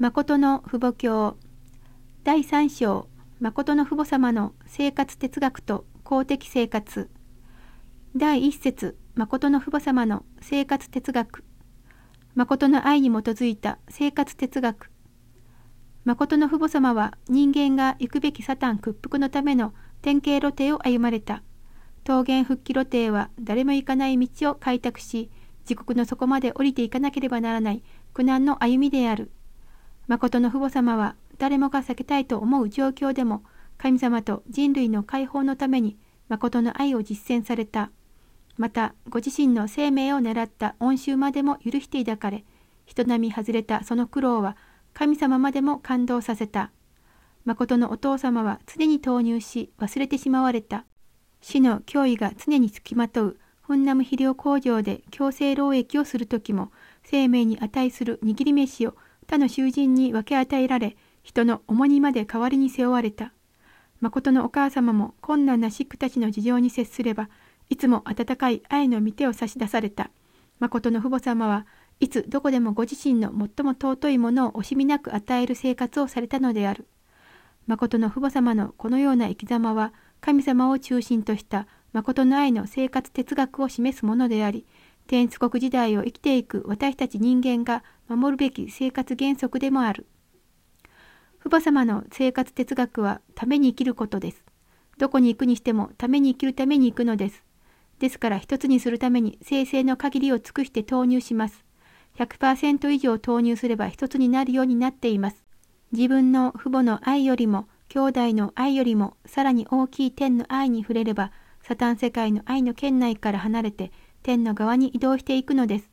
誠の父母教。第3章。誠の父母様の生活哲学と公的生活。第1節。誠の父母様の生活哲学。誠の愛に基づいた生活哲学。誠の父母様は人間が行くべきサタン屈服のための典型露呈を歩まれた。桃源復帰露呈は誰も行かない道を開拓し自国の底まで降りていかなければならない苦難の歩みである。誠の父母様は誰もが避けたいと思う状況でも神様と人類の解放のために誠の愛を実践された。またご自身の生命を狙った恩衆までも許して抱かれ人並み外れたその苦労は神様までも感動させた。誠のお父様は常に投入し忘れてしまわれた。死の脅威が常につきまとうフンナム肥料工場で強制労役をする時も生命に値する握り飯を他の囚人に分け与えられ、人の重荷まで代わりに背負われた。誠のお母様も困難なシックたちの事情に接すれば、いつも温かい愛の御手を差し出された。誠の父母様はいつどこでもご自身の最も尊いものを惜しみなく与える生活をされたのである。誠の父母様のこのような生き様は、神様を中心とした誠の愛の生活哲学を示すものであり、天使国時代を生きていく私たち人間が守るべき生活原則でもある。父母様の生活哲学はために生きることです。どこに行くにしてもために生きるために行くのです。ですから一つにするために生成の限りを尽くして投入します。100%以上投入すれば一つになるようになっています。自分の父母の愛よりも兄弟の愛よりもさらに大きい天の愛に触れればサタン世界の愛の圏内から離れて天の側に移動していくのです。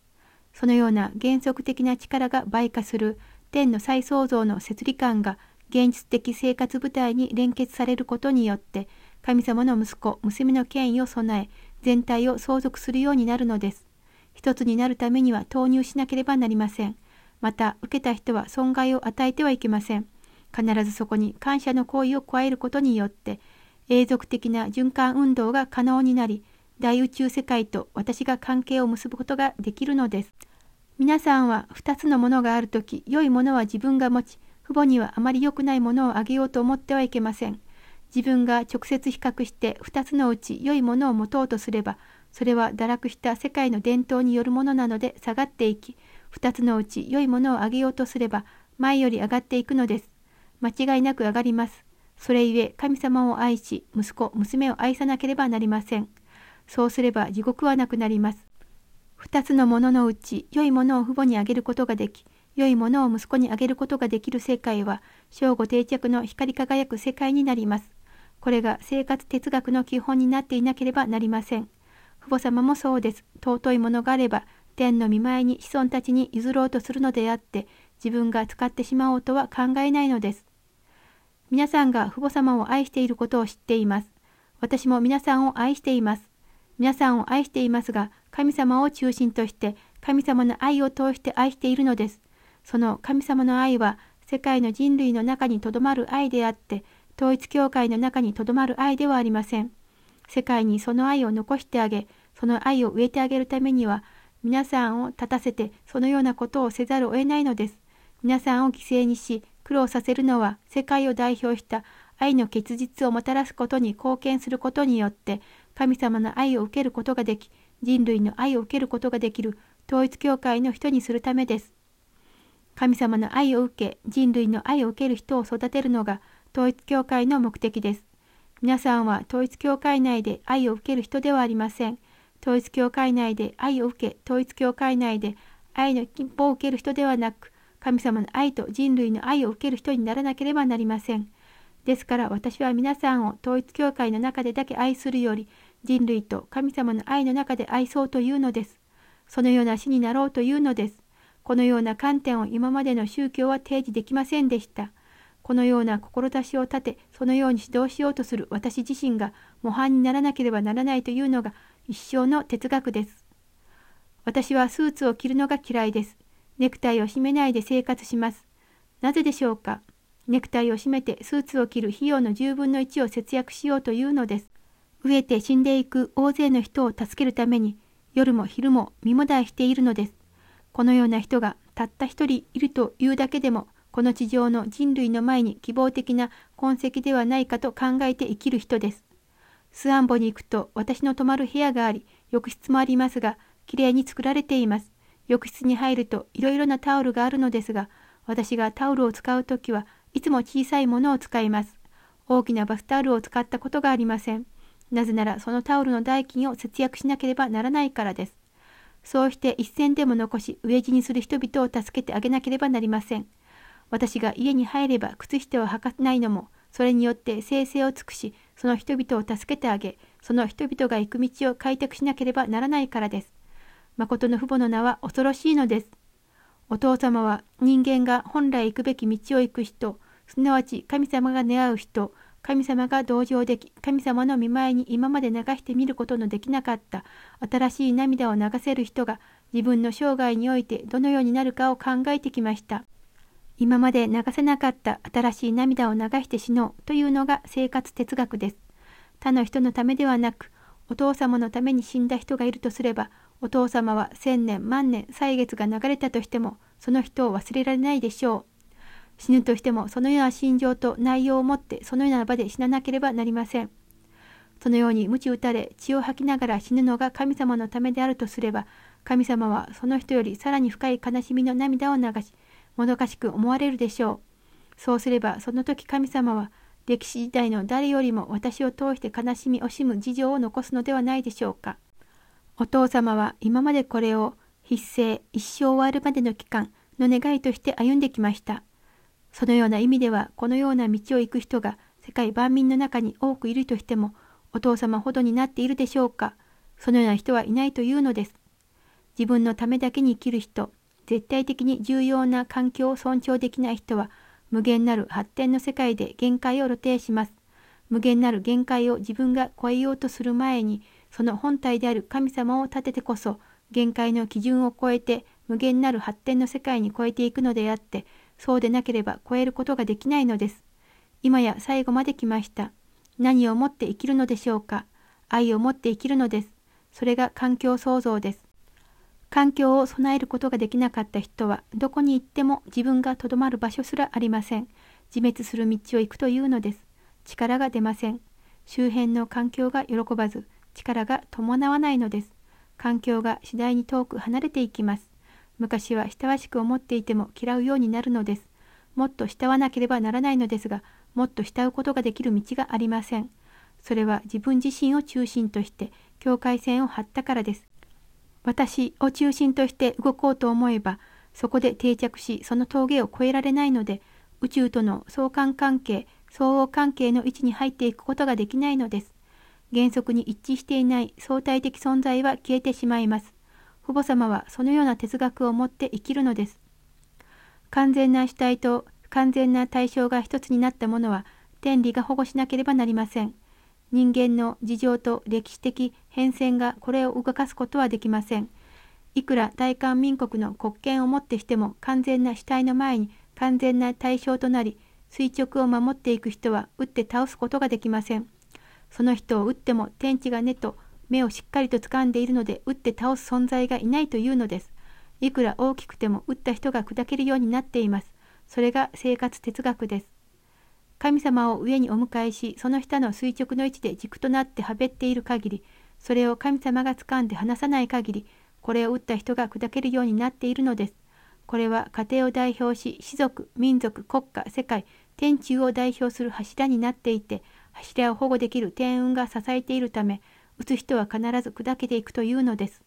そのような原則的な力が倍化する天の再創造の摂理感が現実的生活部隊に連結されることによって神様の息子、娘の権威を備え全体を相続するようになるのです。一つになるためには投入しなければなりません。また受けた人は損害を与えてはいけません。必ずそこに感謝の行為を加えることによって永続的な循環運動が可能になり大宇宙世界と私が関係を結ぶことができるのです。皆さんは2つのものがあるとき、良いものは自分が持ち、父母にはあまり良くないものをあげようと思ってはいけません。自分が直接比較して2つのうち良いものを持とうとすれば、それは堕落した世界の伝統によるものなので下がっていき、2つのうち良いものをあげようとすれば、前より上がっていくのです。間違いなく上がります。それゆえ神様を愛し、息子、娘を愛さなければなりません。そうすれば地獄はなくなります。二つのもののうち良いものを父母にあげることができ、良いものを息子にあげることができる世界は、正午定着の光り輝く世界になります。これが生活哲学の基本になっていなければなりません。父母様もそうです。尊いものがあれば、天の見舞いに子孫たちに譲ろうとするのであって、自分が使ってしまおうとは考えないのです。皆さんが父母様を愛していることを知っています。私も皆さんを愛しています。皆さんを愛していますが、神様を中心として神様の愛を通して愛しているのです。その神様の愛は世界の人類の中にとどまる愛であって、統一教会の中にとどまる愛ではありません。世界にその愛を残してあげ、その愛を植えてあげるためには、皆さんを立たせてそのようなことをせざるを得ないのです。皆さんを犠牲にし、苦労させるのは世界を代表した愛の結実をもたらすことに貢献することによって神様の愛を受けることができ、人類の愛を受けることができる統一教会の人にするためです。神様の愛を受け、人類の愛を受ける人を育てるのが統一教会の目的です。皆さんは統一教会内で愛を受ける人ではありません。統一教会内で愛を受け、統一教会内で愛の金歩を受ける人ではなく、神様の愛と人類の愛を受ける人にならなければなりません。ですから私は皆さんを統一教会の中でだけ愛するより、人類と神様の愛の中で愛そうというのです。そのような死になろうというのです。このような観点を今までの宗教は提示できませんでした。このような志を立て、そのように指導しようとする私自身が模範にならなければならないというのが一生の哲学です。私はスーツを着るのが嫌いです。ネクタイを締めないで生活します。なぜでしょうか？ネクタイを締めてスーツを着る費用の10分の1を節約しようというのです。飢えて死んでいく大勢の人を助けるために夜も昼も身もだえしているのです。このような人がたった一人いるというだけでもこの地上の人類の前に希望的な痕跡ではないかと考えて生きる人です。スワンボに行くと私の泊まる部屋があり、浴室もありますが、きれいに作られています。浴室に入るといろいろなタオルがあるのですが、私がタオルを使うときはいつも小さいものを使います。大きなバスタオルを使ったことがありません。なぜならそのタオルの代金を節約しなければならないからです。そうして一銭でも残し飢え死にする人々を助けてあげなければなりません。私が家に入れば靴下を履かないのも、それによって生成を尽くし、その人々を助けてあげ、その人々が行く道を開拓しなければならないからです。誠の父母の名は恐ろしいのです。お父様は人間が本来行くべき道を行く人、すなわち神様が願う人、神様が同情でき、神様の見舞いに今まで流してみることのできなかった新しい涙を流せる人が自分の生涯においてどのようになるかを考えてきました。今まで流せなかった新しい涙を流して死のうというのが生活哲学です。他の人のためではなく、お父様のために死んだ人がいるとすれば、お父様は千年万年歳月が流れたとしても、その人を忘れられないでしょう。死ぬとしてもそのような心情と内容を持ってそのような場で死ななければなりません。そのように鞭打たれ血を吐きながら死ぬのが神様のためであるとすれば、神様はその人よりさらに深い悲しみの涙を流し、もどかしく思われるでしょう。そうすればその時神様は歴史時代の誰よりも私を通して悲しみ惜しむ事情を残すのではないでしょうか。お父様は今までこれを必生一生終わるまでの期間の願いとして歩んできました。そのような意味ではこのような道を行く人が世界万民の中に多くいるとしてもお父様ほどになっているでしょうか。そのような人はいないというのです。自分のためだけに生きる人、絶対的に重要な環境を尊重できない人は、無限なる発展の世界で限界を露呈します。無限なる限界を自分が超えようとする前に、その本体である神様を立ててこそ、限界の基準を超えて無限なる発展の世界に超えていくのであって、そうでなければ超えることができないのです。今や最後まで来ました。何をもって生きるのでしょうか。愛を持って生きるのです。それが環境創造です。環境を備えることができなかった人は、どこに行っても自分がとどまる場所すらありません。自滅する道を行くというのです。力が出ません。周辺の環境が喜ばず、力が伴わないのです。環境が次第に遠く離れていきます。昔は親しく思っていても嫌うようになるのです。もっと慕わなければならないのですが、もっと慕うことができる道がありません。それは自分自身を中心として境界線を張ったからです。私を中心として動こうと思えば、そこで定着し、その峠を越えられないので、宇宙との相関関係、相応関係の位置に入っていくことができないのです。原則に一致していない相対的存在は消えてしまいます。父母様はそのような哲学を持って生きるのです。完全な主体と完全な対象が一つになったものは、天理が保護しなければなりません。人間の事情と歴史的変遷がこれを動かすことはできません。いくら大韓民国の国権をもってしても完全な主体の前に完全な対象となり、垂直を守っていく人は打って倒すことができません。その人を打っても天地がねと目をしっかりと掴んでいるので打って倒す存在がいないというのです。いくら大きくても打った人が砕けるようになっています。それが生活哲学です。神様を上にお迎えし、その下の垂直の位置で軸となってはべっている限り、それを神様が掴んで離さない限り、これを打った人が砕けるようになっているのです。これは家庭を代表し、士族、民族、国家、世界、天中を代表する柱になっていて、柱を保護できる天運が支えているため、打つ人は必ず砕けていくというのです。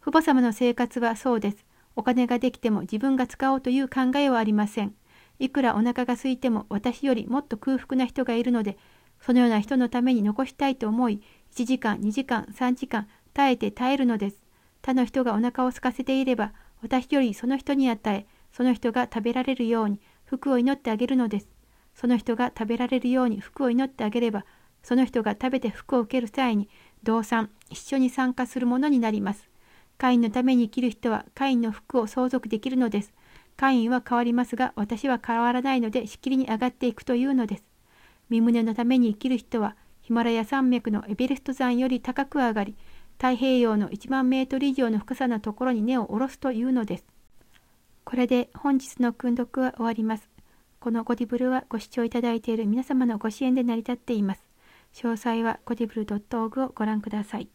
父母様の生活はそうです。お金ができても自分が使おうという考えはありません。いくらお腹が空いても私よりもっと空腹な人がいるので、そのような人のために残したいと思い、1時間、2時間、3時間、耐えて耐えるのです。他の人がお腹を空かせていれば、私よりその人に与え、その人が食べられるように服を祈ってあげるのです。その人が食べられるように服を祈ってあげれば、その人が食べて服を受ける際に同産一緒に参加するものになります。カインのために生きる人はカインの服を相続できるのです。カインは変わりますが私は変わらないのでしきりに上がっていくというのです。身胸のために生きる人はヒマラヤ山脈のエベレスト山より高く上がり太平洋の1万メートル以上の深さのところに根を下ろすというのです。これで本日の訓読は終わります。このゴディブルはご視聴いただいている皆様のご支援で成り立っています。詳細はコディブル .org をご覧ください。